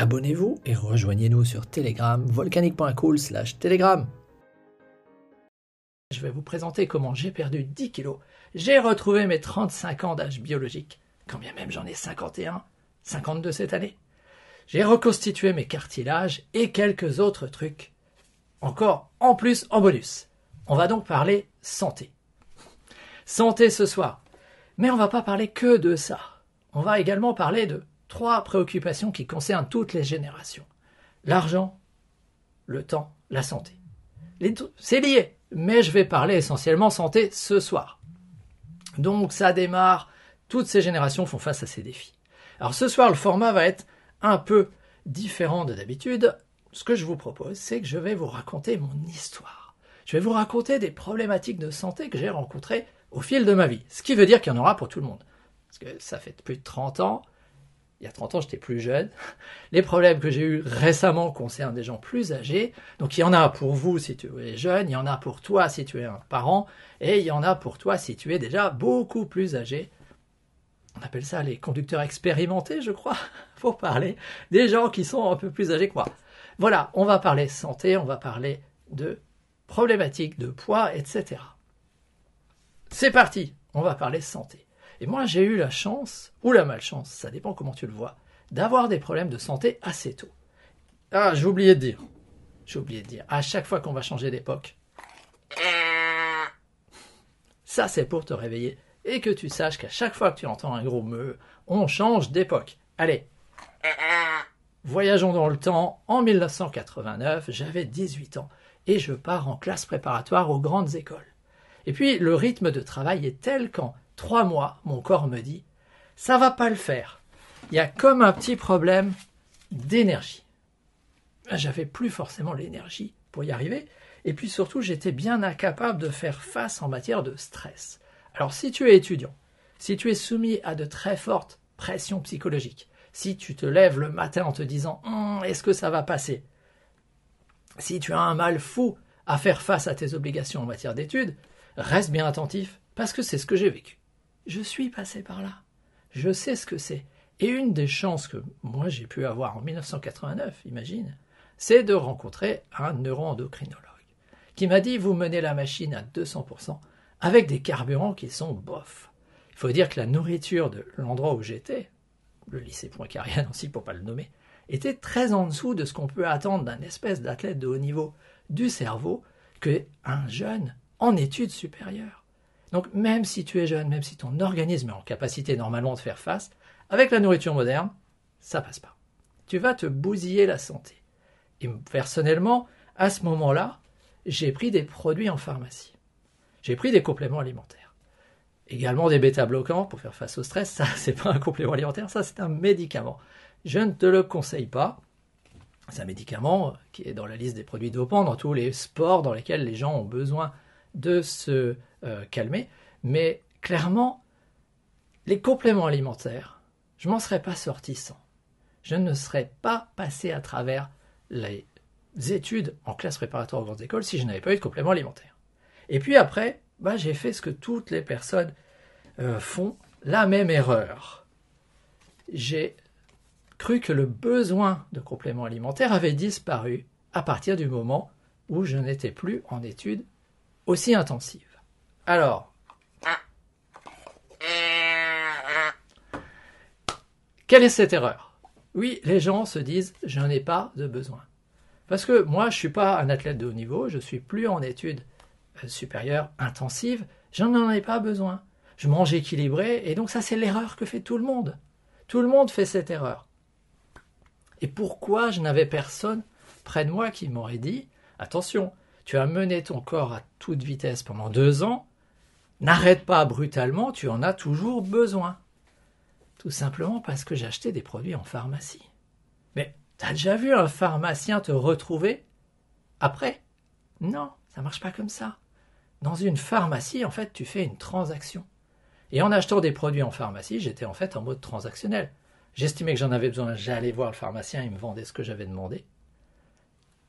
Abonnez-vous et rejoignez-nous sur Telegram, volcanique.cool slash Telegram. Je vais vous présenter comment j'ai perdu 10 kilos. J'ai retrouvé mes 35 ans d'âge biologique, quand bien même j'en ai 51, 52 cette année. J'ai reconstitué mes cartilages et quelques autres trucs. Encore en plus en bonus. On va donc parler santé. Santé ce soir. Mais on va pas parler que de ça. On va également parler de trois préoccupations qui concernent toutes les générations. L'argent, le temps, la santé. C'est lié, mais je vais parler essentiellement santé ce soir. Donc ça démarre, toutes ces générations font face à ces défis. Alors ce soir, le format va être un peu différent de d'habitude. Ce que je vous propose, c'est que je vais vous raconter mon histoire. Je vais vous raconter des problématiques de santé que j'ai rencontrées au fil de ma vie. Ce qui veut dire qu'il y en aura pour tout le monde. Parce que ça fait plus de 30 ans, il y a 30 ans, j'étais plus jeune. Les problèmes que j'ai eus récemment concernent des gens plus âgés. Donc il y en a pour vous si tu es jeune, il y en a pour toi si tu es un parent, et il y en a pour toi si tu es déjà beaucoup plus âgé. On appelle ça les conducteurs expérimentés, je crois, pour parler des gens qui sont un peu plus âgés que moi. Voilà, on va parler santé, on va parler de problématiques de poids, etc. C'est parti, on va parler santé. Et moi, j'ai eu la chance, ou la malchance, ça dépend comment tu le vois, d'avoir des problèmes de santé assez tôt. Ah, j'ai oublié de dire. J'ai oublié de dire. À chaque fois qu'on va changer d'époque, ça c'est pour te réveiller et que tu saches qu'à chaque fois que tu entends un gros me, on change d'époque. Allez. Voyageons dans le temps. En 1989, j'avais 18 ans et je pars en classe préparatoire aux grandes écoles. Et puis le rythme de travail est tel qu'en trois mois, mon corps me dit ça va pas le faire. Il y a comme un petit problème d'énergie. J'avais plus forcément l'énergie pour y arriver, et puis surtout j'étais bien incapable de faire face en matière de stress. Alors si tu es étudiant, si tu es soumis à de très fortes pressions psychologiques, si tu te lèves le matin en te disant hum, est-ce que ça va passer? Si tu as un mal fou à faire face à tes obligations en matière d'études, reste bien attentif parce que c'est ce que j'ai vécu. Je suis passé par là. Je sais ce que c'est. Et une des chances que moi j'ai pu avoir en 1989, imagine, c'est de rencontrer un neuroendocrinologue qui m'a dit vous menez la machine à 200% avec des carburants qui sont bof. Il faut dire que la nourriture de l'endroit où j'étais, le lycée Poincaré aussi pour pas le nommer, était très en dessous de ce qu'on peut attendre d'un espèce d'athlète de haut niveau du cerveau qu'un jeune en études supérieures. Donc même si tu es jeune, même si ton organisme est en capacité normalement de faire face, avec la nourriture moderne, ça passe pas. Tu vas te bousiller la santé. Et personnellement, à ce moment-là, j'ai pris des produits en pharmacie. J'ai pris des compléments alimentaires. Également des bêta-bloquants pour faire face au stress. Ça, c'est pas un complément alimentaire, ça, c'est un médicament. Je ne te le conseille pas. C'est un médicament qui est dans la liste des produits dopants dans tous les sports dans lesquels les gens ont besoin de se euh, calmer. Mais clairement, les compléments alimentaires, je m'en serais pas sorti sans. Je ne serais pas passé à travers les études en classe préparatoire aux grandes écoles si je n'avais pas eu de compléments alimentaires. Et puis après, bah, j'ai fait ce que toutes les personnes euh, font, la même erreur. J'ai cru que le besoin de compléments alimentaires avait disparu à partir du moment où je n'étais plus en études aussi intensive. Alors, quelle est cette erreur? Oui, les gens se disent je n'en ai pas de besoin. Parce que moi, je ne suis pas un athlète de haut niveau, je ne suis plus en études euh, supérieures intensives, je n'en ai pas besoin. Je mange équilibré, et donc ça, c'est l'erreur que fait tout le monde. Tout le monde fait cette erreur. Et pourquoi je n'avais personne près de moi qui m'aurait dit attention, tu as mené ton corps à toute vitesse pendant deux ans, n'arrête pas brutalement, tu en as toujours besoin. Tout simplement parce que acheté des produits en pharmacie. Mais T'as déjà vu un pharmacien te retrouver après? Non, ça marche pas comme ça. Dans une pharmacie, en fait, tu fais une transaction. Et en achetant des produits en pharmacie, j'étais en fait en mode transactionnel. J'estimais que j'en avais besoin, j'allais voir le pharmacien, il me vendait ce que j'avais demandé.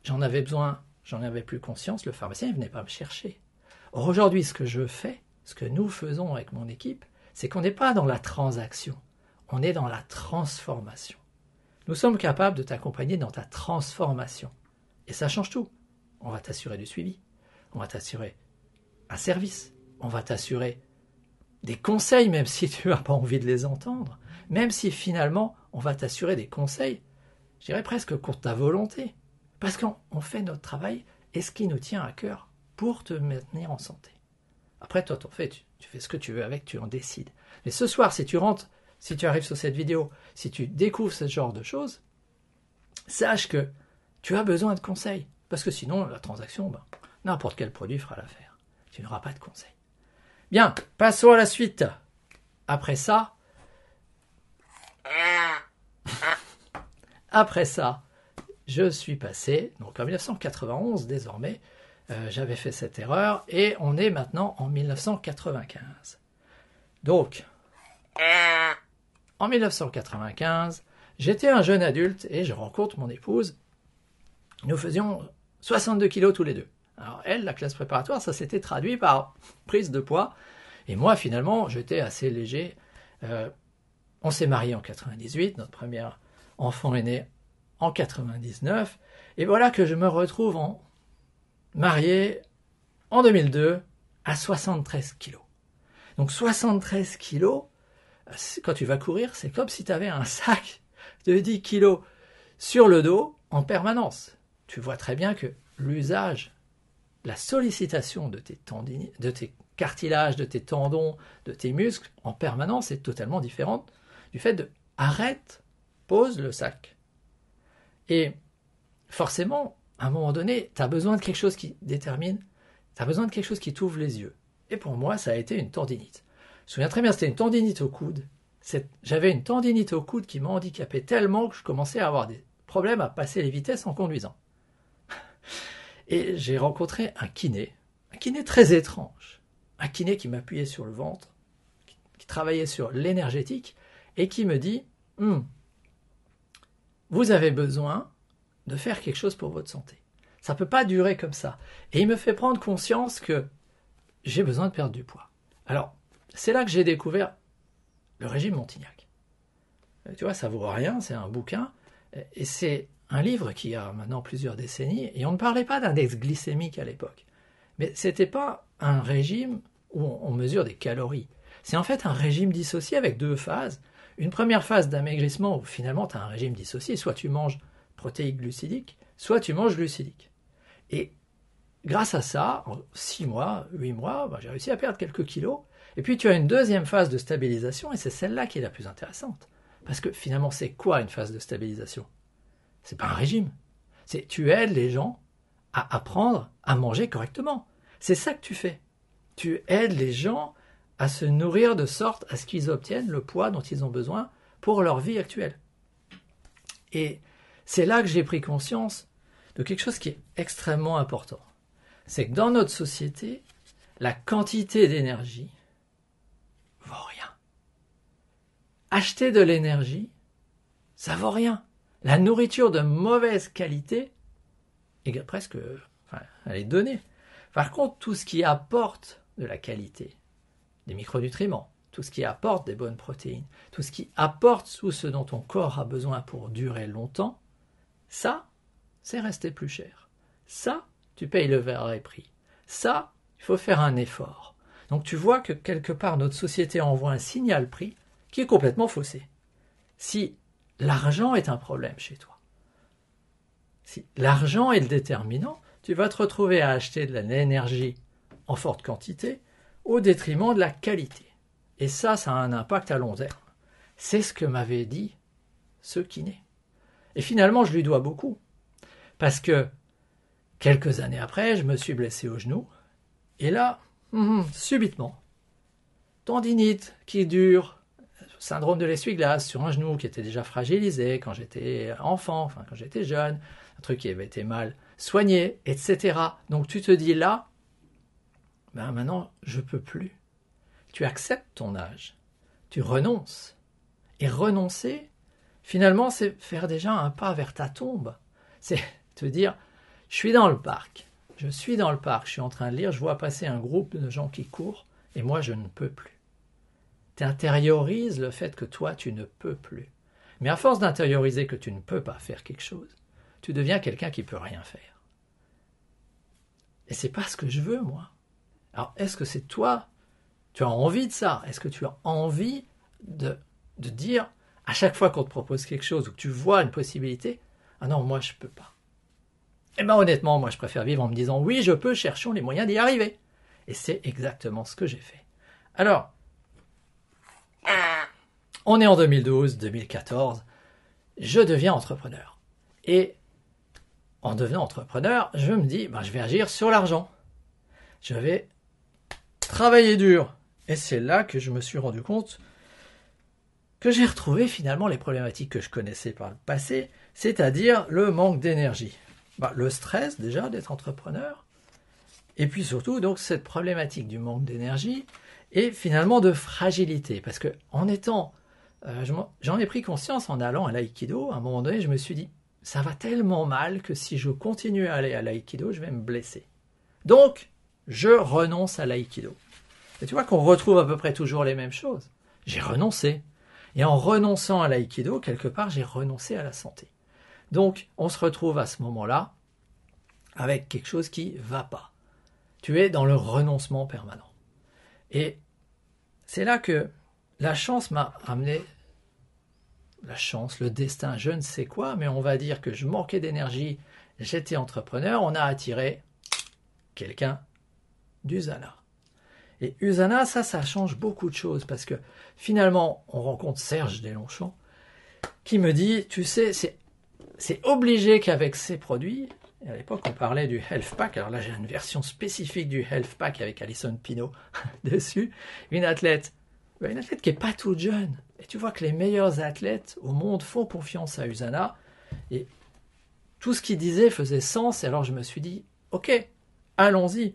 J'en avais besoin, j'en avais plus conscience, le pharmacien ne venait pas me chercher. Or aujourd'hui, ce que je fais, ce que nous faisons avec mon équipe, c'est qu'on n'est pas dans la transaction, on est dans la transformation. Nous sommes capables de t'accompagner dans ta transformation. Et ça change tout. On va t'assurer du suivi, on va t'assurer un service, on va t'assurer des conseils, même si tu n'as pas envie de les entendre, même si finalement on va t'assurer des conseils, je dirais presque contre ta volonté, parce qu'on fait notre travail et ce qui nous tient à cœur pour te maintenir en santé. Après, toi, t'en fais, tu, fais ce que tu veux avec, tu en décides. Mais ce soir, si tu rentres, si tu arrives sur cette vidéo, si tu découvres ce genre de choses, sache que tu as besoin de conseils. Parce que sinon, la transaction, ben, n'importe quel produit fera l'affaire. Tu n'auras pas de conseils. Bien, passons à la suite. Après ça, après ça, je suis passé, donc en 1991 désormais, j'avais fait cette erreur, et on est maintenant en 1995. Donc, en 1995, j'étais un jeune adulte et je rencontre mon épouse. Nous faisions 62 kilos tous les deux. Alors elle, la classe préparatoire, ça s'était traduit par prise de poids. Et moi, finalement, j'étais assez léger. Euh, on s'est marié en 98, notre premier enfant est né en 99. Et voilà que je me retrouve en marié en 2002 à 73 kilos. Donc 73 kilos, quand tu vas courir, c'est comme si tu avais un sac de 10 kilos sur le dos en permanence. Tu vois très bien que l'usage la sollicitation de tes, de tes cartilages, de tes tendons, de tes muscles en permanence est totalement différente du fait de arrête, pose le sac. Et forcément, à un moment donné, tu as besoin de quelque chose qui détermine, tu as besoin de quelque chose qui t'ouvre les yeux. Et pour moi, ça a été une tendinite. Je me souviens très bien, c'était une tendinite au coude. J'avais une tendinite au coude qui m'a handicapé tellement que je commençais à avoir des problèmes à passer les vitesses en conduisant. Et j'ai rencontré un kiné, un kiné très étrange, un kiné qui m'appuyait sur le ventre, qui, travaillait sur l'énergétique, et qui me dit hum, Vous avez besoin de faire quelque chose pour votre santé. Ça ne peut pas durer comme ça. Et il me fait prendre conscience que j'ai besoin de perdre du poids. Alors, c'est là que j'ai découvert le régime Montignac. Tu vois, ça vaut rien, c'est un bouquin, et c'est un livre qui a maintenant plusieurs décennies, et on ne parlait pas d'index glycémique à l'époque. Mais ce n'était pas un régime où on mesure des calories. C'est en fait un régime dissocié avec deux phases. Une première phase d'amaigrissement où finalement tu as un régime dissocié, soit tu manges protéiques glucidiques, soit tu manges glucidiques. Et grâce à ça, en 6 mois, 8 mois, bah, j'ai réussi à perdre quelques kilos. Et puis tu as une deuxième phase de stabilisation, et c'est celle-là qui est la plus intéressante. Parce que finalement, c'est quoi une phase de stabilisation? C'est pas un régime. C'est tu aides les gens à apprendre à manger correctement. C'est ça que tu fais. Tu aides les gens à se nourrir de sorte à ce qu'ils obtiennent le poids dont ils ont besoin pour leur vie actuelle. Et c'est là que j'ai pris conscience de quelque chose qui est extrêmement important. C'est que dans notre société, la quantité d'énergie vaut rien. Acheter de l'énergie, ça vaut rien. La nourriture de mauvaise qualité est presque, enfin, elle est donnée. Par contre, tout ce qui apporte de la qualité, des micronutriments, tout ce qui apporte des bonnes protéines, tout ce qui apporte tout ce dont ton corps a besoin pour durer longtemps, ça, c'est resté plus cher. Ça, tu payes le vrai prix. Ça, il faut faire un effort. Donc tu vois que quelque part notre société envoie un signal prix qui est complètement faussé. Si l'argent est un problème chez toi. Si l'argent est le déterminant, tu vas te retrouver à acheter de l'énergie en forte quantité au détriment de la qualité. Et ça, ça a un impact à long terme. C'est ce que m'avait dit ce kiné. Et finalement, je lui dois beaucoup. Parce que quelques années après, je me suis blessé au genou. Et là, hum, hum, subitement, tendinite qui dure syndrome de l'essuie-glace sur un genou qui était déjà fragilisé quand j'étais enfant, enfin quand j'étais jeune, un truc qui avait été mal soigné, etc. Donc tu te dis là, ben maintenant je peux plus. Tu acceptes ton âge, tu renonces. Et renoncer, finalement, c'est faire déjà un pas vers ta tombe. C'est te dire, je suis dans le parc, je suis dans le parc, je suis en train de lire, je vois passer un groupe de gens qui courent, et moi je ne peux plus. Tu le fait que toi tu ne peux plus. Mais à force d'intérioriser que tu ne peux pas faire quelque chose, tu deviens quelqu'un qui peut rien faire. Et c'est pas ce que je veux, moi. Alors, est-ce que c'est toi? Tu as envie de ça? Est-ce que tu as envie de, de dire, à chaque fois qu'on te propose quelque chose ou que tu vois une possibilité, ah non, moi je peux pas. Eh bien honnêtement, moi je préfère vivre en me disant oui, je peux, cherchons les moyens d'y arriver. Et c'est exactement ce que j'ai fait. Alors, on est en 2012, 2014, je deviens entrepreneur. Et en devenant entrepreneur, je me dis, ben, je vais agir sur l'argent. Je vais travailler dur. Et c'est là que je me suis rendu compte que j'ai retrouvé finalement les problématiques que je connaissais par le passé, c'est-à-dire le manque d'énergie. Bah, le stress déjà d'être entrepreneur, et puis surtout donc cette problématique du manque d'énergie et finalement de fragilité, parce que en étant, euh, j'en ai pris conscience en allant à l'aïkido, à un moment donné je me suis dit, ça va tellement mal que si je continue à aller à l'aïkido, je vais me blesser. Donc, je renonce à l'aïkido. Et tu vois qu'on retrouve à peu près toujours les mêmes choses. J'ai renoncé. Et en renonçant à l'aïkido, quelque part, j'ai renoncé à la santé. Donc, on se retrouve à ce moment-là avec quelque chose qui va pas. Tu es dans le renoncement permanent. Et c'est là que la chance m'a amené, la chance, le destin, je ne sais quoi, mais on va dire que je manquais d'énergie, j'étais entrepreneur, on a attiré quelqu'un d'Usana. Et Usana, ça, ça change beaucoup de choses parce que finalement, on rencontre Serge Deslongchamps qui me dit, tu sais, c'est obligé qu'avec ces produits, à l'époque on parlait du Health Pack, alors là j'ai une version spécifique du Health Pack avec Alison Pino dessus, une athlète, une athlète qui n'est pas toute jeune. Et tu vois que les meilleurs athlètes au monde font confiance à Usana, et tout ce qu'il disait faisait sens, et alors je me suis dit, ok, allons-y,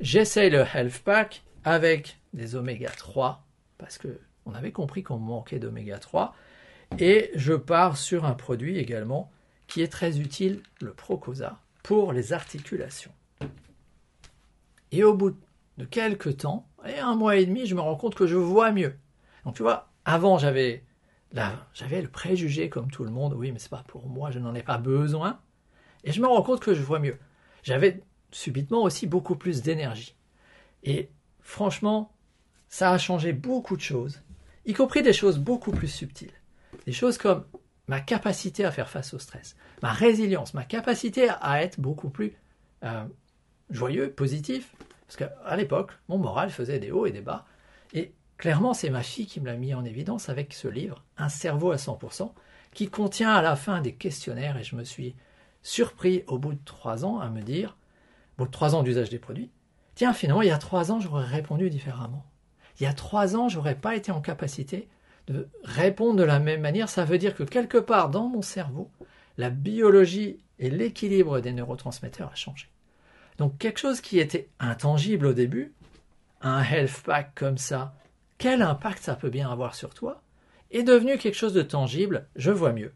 j'essaye le Health Pack avec des oméga 3, parce que on avait compris qu'on manquait d'oméga 3, et je pars sur un produit également qui est très utile, le Procosa, pour les articulations. Et au bout de quelques temps, et un mois et demi, je me rends compte que je vois mieux. Donc tu vois, avant j'avais j'avais le préjugé comme tout le monde, oui, mais c'est pas pour moi, je n'en ai pas besoin. Et je me rends compte que je vois mieux. J'avais subitement aussi beaucoup plus d'énergie. Et franchement, ça a changé beaucoup de choses, y compris des choses beaucoup plus subtiles. Des choses comme ma capacité à faire face au stress, ma résilience, ma capacité à être beaucoup plus euh, joyeux, positif. Parce qu'à l'époque, mon moral faisait des hauts et des bas. Et clairement, c'est ma fille qui me l'a mis en évidence avec ce livre, Un cerveau à 100%, qui contient à la fin des questionnaires. Et je me suis surpris au bout de trois ans à me dire, au bout de trois ans d'usage des produits, tiens, finalement, il y a trois ans, j'aurais répondu différemment. Il y a trois ans, j'aurais pas été en capacité de répondre de la même manière, ça veut dire que quelque part dans mon cerveau, la biologie et l'équilibre des neurotransmetteurs a changé. Donc quelque chose qui était intangible au début, un health pack comme ça, quel impact ça peut bien avoir sur toi, est devenu quelque chose de tangible, je vois mieux.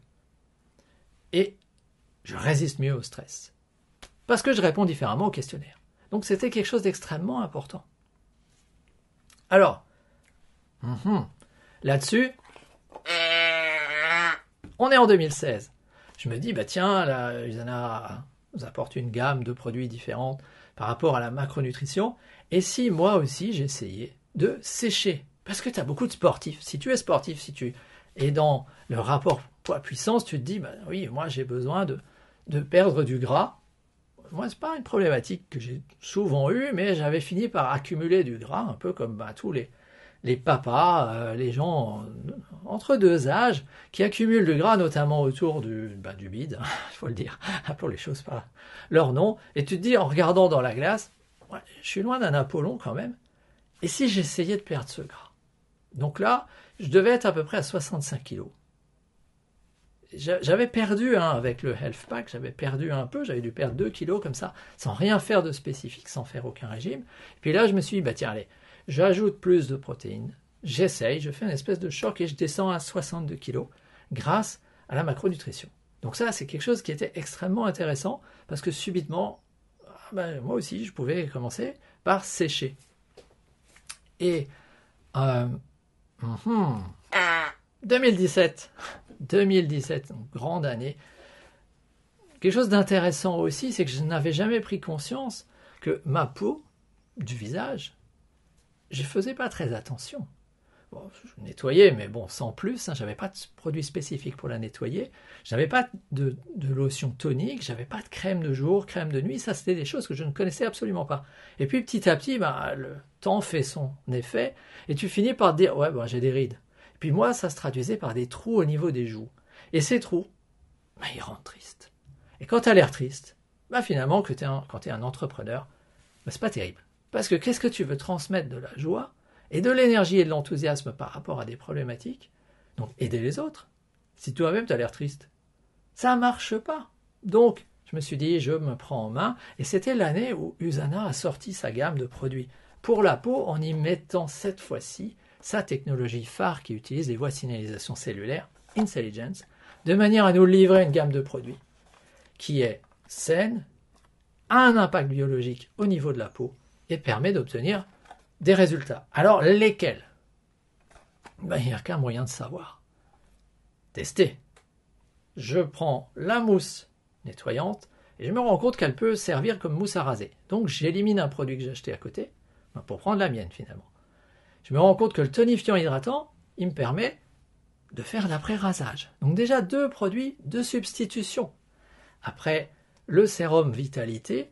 Et je résiste mieux au stress. Parce que je réponds différemment au questionnaire. Donc c'était quelque chose d'extrêmement important. Alors, hum, Là-dessus, on est en 2016. Je me dis, bah tiens, la Usana nous apporte une gamme de produits différents par rapport à la macronutrition. Et si moi aussi j'essayais de sécher Parce que tu as beaucoup de sportifs. Si tu es sportif, si tu es dans le rapport poids-puissance, tu te dis, bah oui, moi j'ai besoin de, de perdre du gras. Moi, ce n'est pas une problématique que j'ai souvent eue, mais j'avais fini par accumuler du gras, un peu comme bah, tous les, papas, euh, les gens entre deux âges, qui accumulent du gras, notamment autour du, bah, du bide, il faut le dire, pour les choses par leur nom, et tu te dis en regardant dans la glace, je suis loin d'un Apollon quand même, et si j'essayais de perdre ce gras? Donc là, je devais être à peu près à 65 kilos. J'avais perdu hein, avec le Health Pack, j'avais perdu un peu, j'avais dû perdre 2 kilos comme ça, sans rien faire de spécifique, sans faire aucun régime. Puis là, je me suis dit, bah tiens, allez, j'ajoute plus de protéines, j'essaye, je fais une espèce de choc et je descends à 62 kilos grâce à la macronutrition. Donc ça, c'est quelque chose qui était extrêmement intéressant parce que subitement, ah ben, moi aussi, je pouvais commencer par sécher. Et euh, 2017, 2017, grande année. Quelque chose d'intéressant aussi, c'est que je n'avais jamais pris conscience que ma peau du visage, je faisais pas très attention. Je nettoyais, mais bon, sans plus. Hein, j'avais pas de produit spécifique pour la nettoyer. J'avais pas de, de, lotion tonique. J'avais pas de crème de jour, crème de nuit. Ça, c'était des choses que je ne connaissais absolument pas. Et puis, petit à petit, bah, le temps fait son effet. Et tu finis par te dire, ouais, bah, j'ai des rides. Puis moi, ça se traduisait par des trous au niveau des joues. Et ces trous, bah, ils rendent triste. Et quand tu as l'air triste, bah, finalement, quand tu es un entrepreneur, bah, c'est pas terrible. Parce que qu'est-ce que tu veux transmettre de la joie et de l'énergie et de l'enthousiasme par rapport à des problématiques, donc aider les autres, si toi-même tu as l'air triste. Ça ne marche pas. Donc, je me suis dit, je me prends en main, et c'était l'année où Usana a sorti sa gamme de produits pour la peau en y mettant cette fois-ci sa technologie phare qui utilise les voies de signalisation cellulaire, Intelligence, de manière à nous livrer une gamme de produits qui est saine, a un impact biologique au niveau de la peau et permet d'obtenir des résultats. Alors, lesquels? Ben, Il n'y a qu'un moyen de savoir. Tester. Je prends la mousse nettoyante et je me rends compte qu'elle peut servir comme mousse à raser. Donc, j'élimine un produit que j'ai acheté à côté ben, pour prendre la mienne finalement. Je me rends compte que le tonifiant hydratant, il me permet de faire l'après-rasage. Donc déjà deux produits de substitution. Après, le sérum vitalité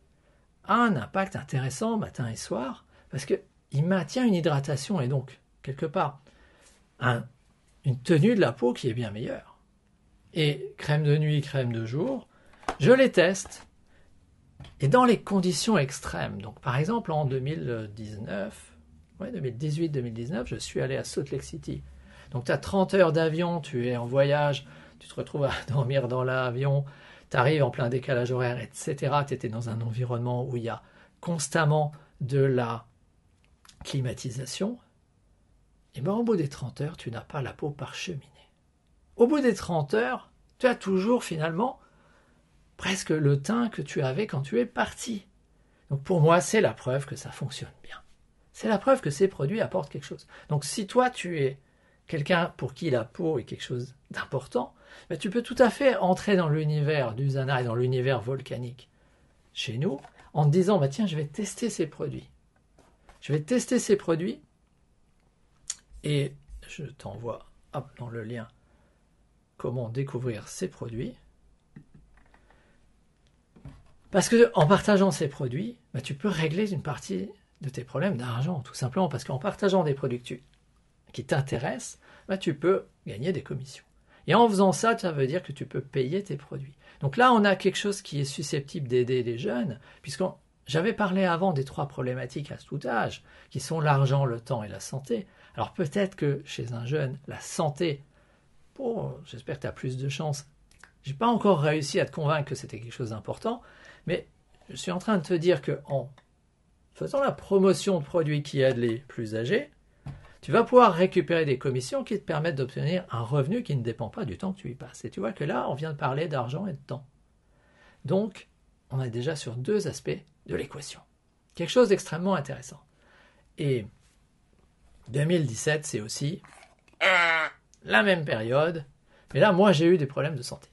a un impact intéressant matin et soir parce que il maintient une hydratation et donc, quelque part, une tenue de la peau qui est bien meilleure. Et crème de nuit, crème de jour, je les teste. Et dans les conditions extrêmes, donc par exemple en 2019, ouais, 2018-2019, je suis allé à Salt Lake City. Donc tu as 30 heures d'avion, tu es en voyage, tu te retrouves à dormir dans l'avion, tu arrives en plein décalage horaire, etc. Tu étais dans un environnement où il y a constamment de la climatisation, et bien au bout des 30 heures, tu n'as pas la peau parcheminée. Au bout des 30 heures, tu as toujours finalement presque le teint que tu avais quand tu es parti. Donc pour moi, c'est la preuve que ça fonctionne bien. C'est la preuve que ces produits apportent quelque chose. Donc si toi, tu es quelqu'un pour qui la peau est quelque chose d'important, ben, tu peux tout à fait entrer dans l'univers du Zana et dans l'univers volcanique chez nous en te disant, bah, tiens, je vais tester ces produits. Je vais tester ces produits et je t'envoie dans le lien comment découvrir ces produits. Parce que en partageant ces produits, bah, tu peux régler une partie de tes problèmes d'argent, tout simplement parce qu'en partageant des produits qui t'intéressent, bah, tu peux gagner des commissions. Et en faisant ça, ça veut dire que tu peux payer tes produits. Donc là, on a quelque chose qui est susceptible d'aider les jeunes, puisqu'on j'avais parlé avant des trois problématiques à tout âge, qui sont l'argent, le temps et la santé. Alors peut-être que chez un jeune, la santé, bon, j'espère que tu as plus de chance. J'ai pas encore réussi à te convaincre que c'était quelque chose d'important, mais je suis en train de te dire que en faisant la promotion de produits qui aident les plus âgés, tu vas pouvoir récupérer des commissions qui te permettent d'obtenir un revenu qui ne dépend pas du temps que tu y passes. Et tu vois que là, on vient de parler d'argent et de temps. Donc, on est déjà sur deux aspects de l'équation. Quelque chose d'extrêmement intéressant. Et 2017, c'est aussi la même période. Mais là, moi, j'ai eu des problèmes de santé.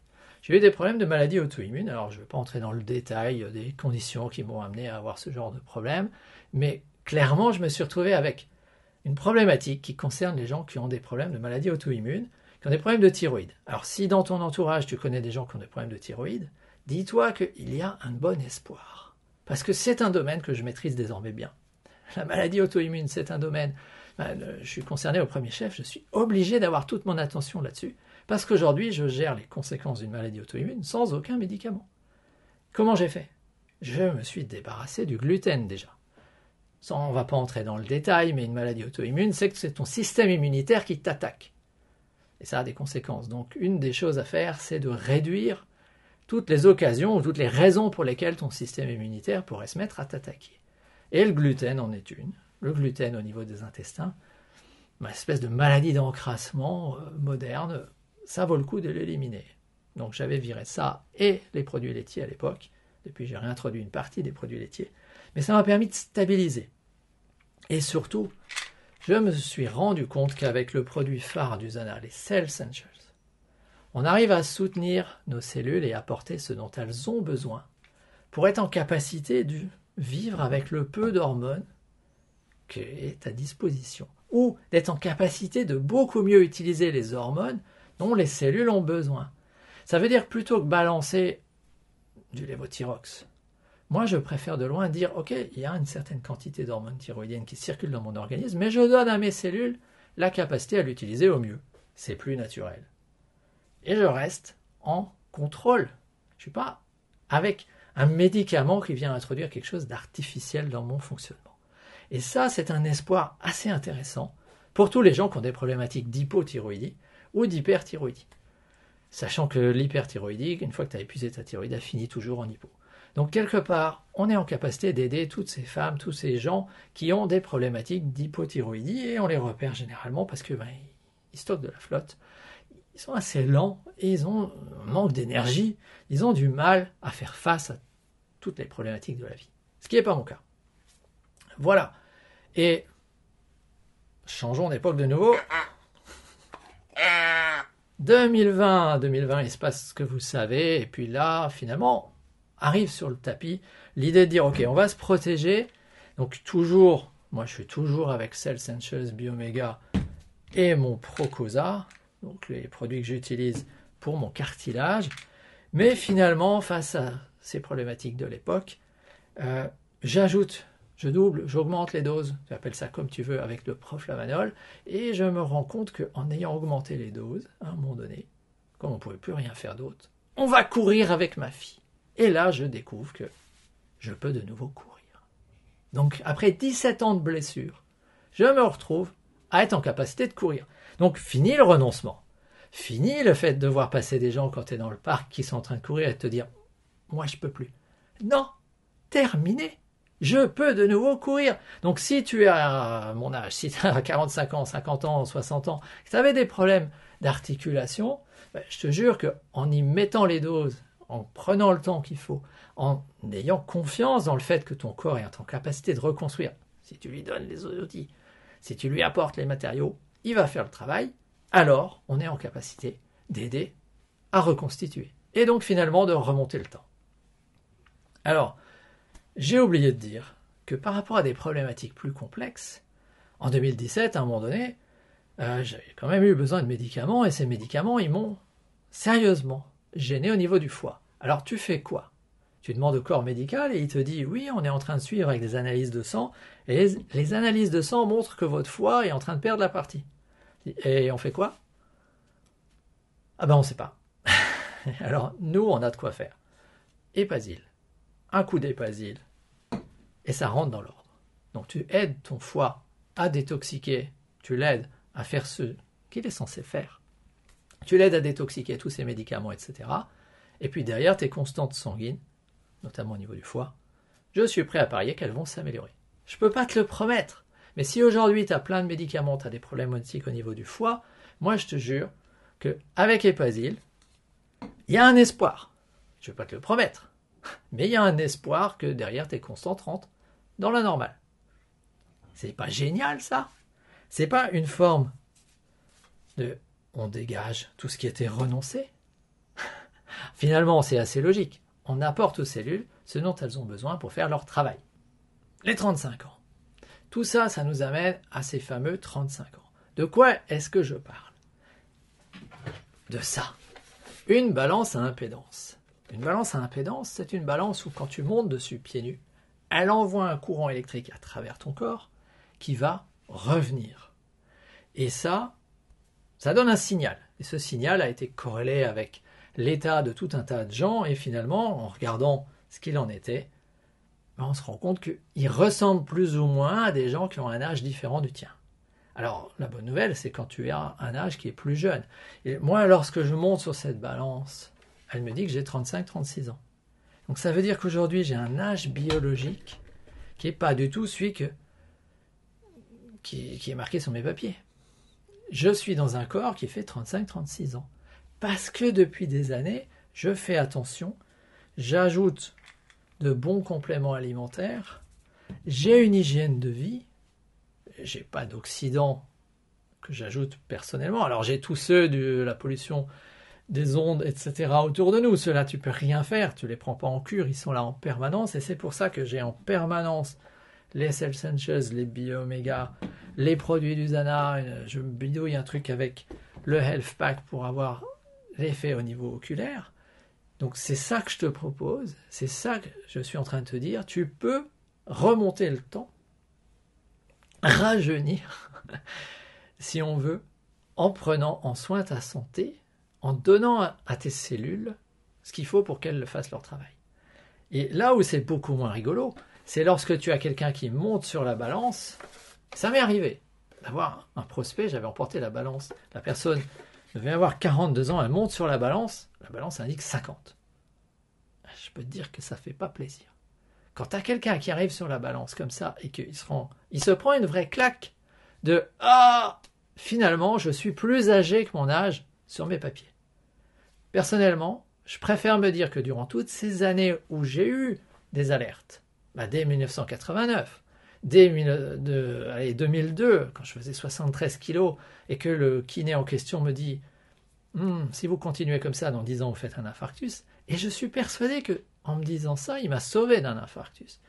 J'ai eu des problèmes de maladies auto-immunes. Alors, je ne vais pas entrer dans le détail des conditions qui m'ont amené à avoir ce genre de problème. Mais clairement, je me suis retrouvé avec une problématique qui concerne les gens qui ont des problèmes de maladies auto-immunes, qui ont des problèmes de thyroïde. Alors, si dans ton entourage, tu connais des gens qui ont des problèmes de thyroïde, dis-toi qu'il y a un bon espoir. Parce que c'est un domaine que je maîtrise désormais bien. La maladie auto-immune, c'est un domaine. Ben, euh, je suis concerné au premier chef, je suis obligé d'avoir toute mon attention là-dessus. Parce qu'aujourd'hui, je gère les conséquences d'une maladie auto-immune sans aucun médicament. Comment j'ai fait? Je me suis débarrassé du gluten déjà. on ne va pas entrer dans le détail, mais une maladie auto-immune, c'est que c'est ton système immunitaire qui t'attaque. Et ça a des conséquences. Donc une des choses à faire, c'est de réduire toutes les occasions ou toutes les raisons pour lesquelles ton système immunitaire pourrait se mettre à t'attaquer. Et le gluten en est une. Le gluten au niveau des intestins, une espèce de maladie d'encrassement euh, moderne, ça vaut le coup de l'éliminer. Donc j'avais viré ça et les produits laitiers à l'époque. Depuis, j'ai réintroduit une partie des produits laitiers. Mais ça m'a permis de stabiliser. Et surtout, je me suis rendu compte qu'avec le produit phare du Zana, les Cell Essentials, on arrive à soutenir nos cellules et apporter ce dont elles ont besoin pour être en capacité de vivre avec le peu d'hormones qui est à disposition, ou d'être en capacité de beaucoup mieux utiliser les hormones dont les cellules ont besoin. Ça veut dire plutôt que balancer du lévothyrox, moi, je préfère de loin dire, OK, il y a une certaine quantité d'hormones thyroïdiennes qui circulent dans mon organisme, mais je donne à mes cellules la capacité à l'utiliser au mieux. C'est plus naturel. Et je reste en contrôle. Je ne suis pas avec un médicament qui vient introduire quelque chose d'artificiel dans mon fonctionnement. Et ça, c'est un espoir assez intéressant pour tous les gens qui ont des problématiques d'hypothyroïdie ou d'hyperthyroïdie. Sachant que l'hyperthyroïdie, une fois que tu as épuisé ta thyroïde, elle finit toujours en hypo. Donc quelque part, on est en capacité d'aider toutes ces femmes, tous ces gens qui ont des problématiques d'hypothyroïdie et on les repère généralement parce que ben, stockent de la flotte. Ils sont assez lents et ils ont un manque d'énergie. Ils ont du mal à faire face à toutes les problématiques de la vie. Ce qui n'est pas mon cas. Voilà. Et changeons d'époque de nouveau. 2020, 2020, il se passe ce que vous savez, et puis là, finalement, arrive sur le tapis l'idée de dire ok, on va se protéger. Donc toujours, moi je suis toujours avec Cell Essentials, Biomega et mon Procosa, donc les produits que j'utilise pour mon cartilage. Mais finalement, face à ces problématiques de l'époque, euh, j'ajoute, je double, j'augmente les doses, tu appelles ça comme tu veux, avec le proflavanol, et je me rends compte qu'en ayant augmenté les doses, à un moment donné, comme on ne pouvait plus rien faire d'autre, on va courir avec ma fille. Et là, je découvre que je peux de nouveau courir. Donc, après 17 ans de blessure, je me retrouve à être en capacité de courir. Donc, fini le renoncement. Fini le fait de voir passer des gens quand tu es dans le parc qui sont en train de courir et te dire Moi, je peux plus. Non, terminé. Je peux de nouveau courir. Donc, si tu à mon âge, si tu as 45 ans, 50 ans, 60 ans, que tu avais des problèmes d'articulation, ben, je te jure qu'en y mettant les doses en prenant le temps qu'il faut, en ayant confiance dans le fait que ton corps est en capacité de reconstruire, si tu lui donnes les outils, si tu lui apportes les matériaux, il va faire le travail, alors on est en capacité d'aider à reconstituer. Et donc finalement de remonter le temps. Alors, j'ai oublié de dire que par rapport à des problématiques plus complexes, en 2017, à un moment donné, euh, j'avais quand même eu besoin de médicaments et ces médicaments, ils m'ont sérieusement gêné au niveau du foie. Alors tu fais quoi? Tu demandes au corps médical et il te dit oui, on est en train de suivre avec des analyses de sang et les, analyses de sang montrent que votre foie est en train de perdre la partie. Et on fait quoi? Ah ben on ne sait pas. Alors nous, on a de quoi faire. Épasile. Un coup d'épasile. Et ça rentre dans l'ordre. Donc tu aides ton foie à détoxiquer, tu l'aides à faire ce qu'il est censé faire. Tu l'aides à détoxiquer tous ces médicaments, etc. Et puis derrière, tes constantes sanguines, notamment au niveau du foie, je suis prêt à parier qu'elles vont s'améliorer. Je ne peux pas te le promettre. Mais si aujourd'hui tu as plein de médicaments, tu as des problèmes au niveau du foie, moi je te jure qu'avec Epasil, il y a un espoir. Je ne vais pas te le promettre. Mais il y a un espoir que derrière tes constantes rentrent dans la normale. C'est pas génial ça? C'est pas une forme de on dégage tout ce qui était renoncé? Finalement, c'est assez logique. On apporte aux cellules ce dont elles ont besoin pour faire leur travail. Les 35 ans. Tout ça, ça nous amène à ces fameux 35 ans. De quoi est-ce que je parle? De ça. Une balance à impédance. Une balance à impédance, c'est une balance où quand tu montes dessus pieds nus, elle envoie un courant électrique à travers ton corps qui va revenir. Et ça, ça donne un signal. Et ce signal a été corrélé avec l'état de tout un tas de gens, et finalement, en regardant ce qu'il en était, ben, on se rend compte qu'ils ressemblent plus ou moins à des gens qui ont un âge différent du tien. Alors, la bonne nouvelle, c'est quand tu as un âge qui est plus jeune. Et moi, lorsque je monte sur cette balance, elle me dit que j'ai 35-36 ans. Donc ça veut dire qu'aujourd'hui, j'ai un âge biologique qui n'est pas du tout celui que, qui, est marqué sur mes papiers. Je suis dans un corps qui fait 35-36 ans. Parce que depuis des années, je fais attention, j'ajoute de bons compléments alimentaires, j'ai une hygiène de vie, j'ai pas d'oxydants que j'ajoute personnellement. Alors j'ai tous ceux de la pollution des ondes, etc. autour de nous. Ceux-là, tu peux rien faire, tu les prends pas en cure, ils sont là en permanence, et c'est pour ça que j'ai en permanence les Essentials, les Bioméga, les produits du Zana, je me bidouille un truc avec le Health Pack pour avoir l'effet au niveau oculaire. Donc c'est ça que je te propose, c'est ça que je suis en train de te dire, tu peux remonter le temps, rajeunir, si on veut, en prenant en soin ta santé, en donnant à tes cellules ce qu'il faut pour qu'elles fassent leur travail. Et là où c'est beaucoup moins rigolo, c'est lorsque tu as quelqu'un qui monte sur la balance. Ça m'est arrivé d'avoir un prospect, j'avais emporté la balance. La personne devait avoir 42 ans, elle monte sur la balance, la balance indique 50. Je peux te dire que ça fait pas plaisir. Quand tu as quelqu'un qui arrive sur la balance comme ça et qu'il se rend, il se prend une vraie claque de Ah Finalement, je suis plus âgé que mon âge sur mes papiers. Personnellement, je préfère me dire que durant toutes ces années où j'ai eu des alertes, bah, dès 1989, dès 2002, quand je faisais 73 kilos, et que le kiné en question me dit hmm, si vous continuez comme ça, dans 10 ans, vous faites un infarctus. Et je suis persuadé que, en me disant ça, il m'a sauvé d'un infarctus.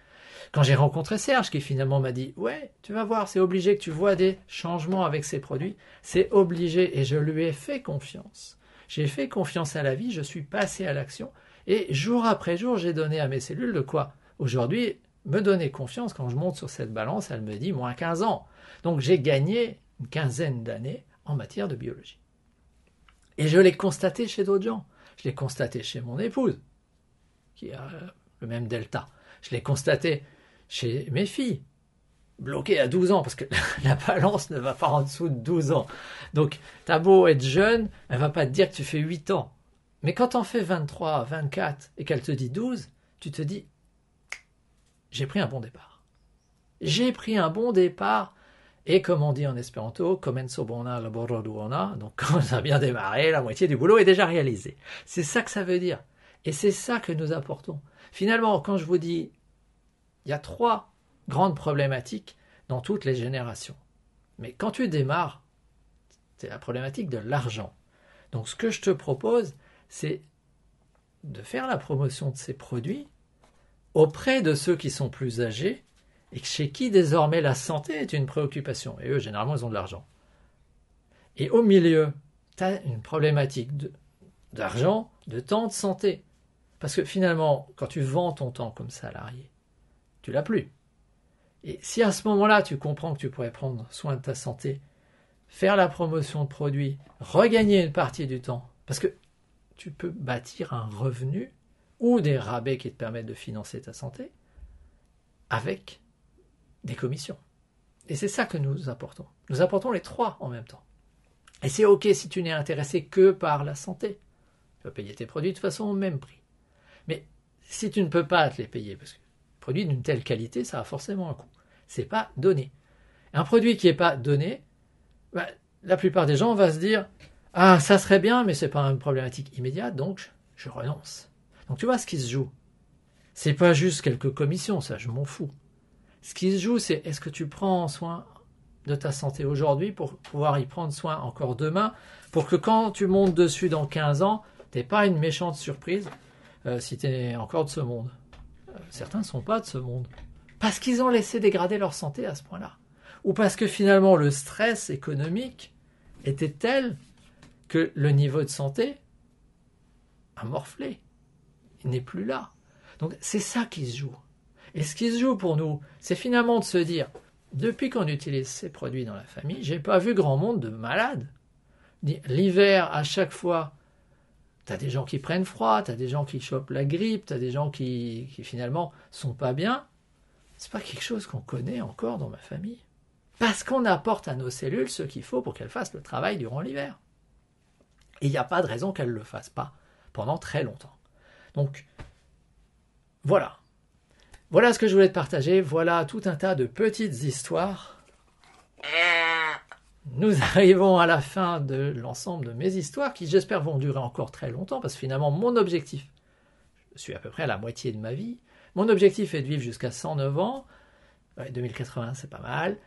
Quand j'ai rencontré Serge, qui finalement m'a dit Ouais, tu vas voir, c'est obligé que tu vois des changements avec ces produits, c'est obligé, et je lui ai fait confiance. J'ai fait confiance à la vie, je suis passé à l'action, et jour après jour, j'ai donné à mes cellules de quoi? Aujourd'hui, me donner confiance, quand je monte sur cette balance, elle me dit moins 15 ans. Donc j'ai gagné une quinzaine d'années en matière de biologie. Et je l'ai constaté chez d'autres gens. Je l'ai constaté chez mon épouse, qui a le même delta. Je l'ai constaté chez mes filles, bloquées à 12 ans, parce que la balance ne va pas en dessous de 12 ans. Donc, t'as beau être jeune, elle va pas te dire que tu fais 8 ans. Mais quand on fait 23, 24 et qu'elle te dit 12, tu te dis, j'ai pris un bon départ. J'ai pris un bon départ et comme on dit en espéranto, comenzo bona laboro duona, donc quand on a bien démarré, la moitié du boulot est déjà réalisé. C'est ça que ça veut dire. Et c'est ça que nous apportons. Finalement, quand je vous dis, il y a trois grandes problématiques dans toutes les générations. Mais quand tu démarres, c'est la problématique de l'argent. Donc ce que je te propose, c'est de faire la promotion de ces produits auprès de ceux qui sont plus âgés et chez qui désormais la santé est une préoccupation. Et eux, généralement, ils ont de l'argent. Et au milieu, tu as une problématique d'argent, de, temps, de santé. Parce que finalement, quand tu vends ton temps comme salarié, tu l'as plus. Et si à ce moment-là, tu comprends que tu pourrais prendre soin de ta santé, faire la promotion de produits, regagner une partie du temps, parce que tu peux bâtir un revenu ou des rabais qui te permettent de financer ta santé avec des commissions. Et c'est ça que nous apportons. Nous apportons les trois en même temps. Et c'est OK si tu n'es intéressé que par la santé. Tu vas payer tes produits de façon au même prix. Mais si tu ne peux pas te les payer, parce que un produit d'une telle qualité, ça a forcément un coût. C'est pas donné. Un produit qui n'est pas donné, bah, la plupart des gens vont se dire Ah, ça serait bien, mais ce n'est pas une problématique immédiate, donc je renonce. Donc tu vois ce qui se joue. C'est pas juste quelques commissions, ça, je m'en fous. Ce qui se joue, c'est est-ce que tu prends soin de ta santé aujourd'hui pour pouvoir y prendre soin encore demain, pour que quand tu montes dessus dans 15 ans, n'aies pas une méchante surprise euh, si tu es encore de ce monde? Euh, certains ne sont pas de ce monde. Parce qu'ils ont laissé dégrader leur santé à ce point-là. Ou parce que finalement le stress économique était tel que le niveau de santé a morflé. Il n'est plus là. Donc c'est ça qui se joue. Et ce qui se joue pour nous, c'est finalement de se dire, depuis qu'on utilise ces produits dans la famille, j'ai pas vu grand monde de malades. L'hiver, à chaque fois, tu as des gens qui prennent froid, tu as des gens qui chopent la grippe, tu as des gens qui, qui finalement sont pas bien. C'est pas quelque chose qu'on connaît encore dans ma famille. Parce qu'on apporte à nos cellules ce qu'il faut pour qu'elles fassent le travail durant l'hiver. Et il n'y a pas de raison qu'elles ne le fassent pas pendant très longtemps. Donc, voilà. Voilà ce que je voulais te partager. Voilà tout un tas de petites histoires. Nous arrivons à la fin de l'ensemble de mes histoires qui, j'espère, vont durer encore très longtemps parce que finalement, mon objectif, je suis à peu près à la moitié de ma vie, mon objectif est de vivre jusqu'à 109 ans. 2080, c'est pas mal.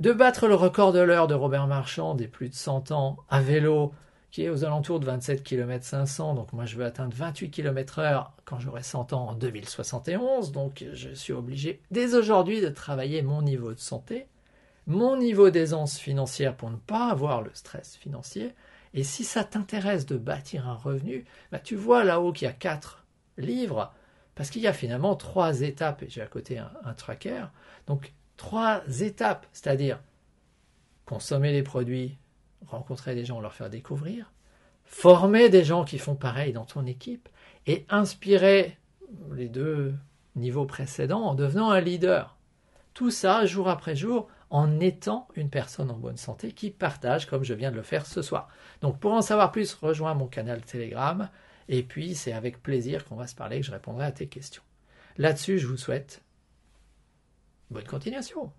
De battre le record de l'heure de Robert Marchand des plus de 100 ans à vélo qui est aux alentours de 27 km 500. Donc moi, je veux atteindre 28 km heure quand j'aurai 100 ans en 2071. Donc je suis obligé dès aujourd'hui de travailler mon niveau de santé, mon niveau d'aisance financière pour ne pas avoir le stress financier. Et si ça t'intéresse de bâtir un revenu, bah, tu vois là-haut qu'il y a quatre livres, parce qu'il y a finalement trois étapes, et j'ai à côté un, tracker. Donc trois étapes, c'est-à-dire consommer les produits rencontrer des gens, leur faire découvrir, former des gens qui font pareil dans ton équipe et inspirer les deux niveaux précédents en devenant un leader. Tout ça jour après jour en étant une personne en bonne santé qui partage comme je viens de le faire ce soir. Donc pour en savoir plus, rejoins mon canal Telegram et puis c'est avec plaisir qu'on va se parler, que je répondrai à tes questions. Là-dessus, je vous souhaite bonne continuation.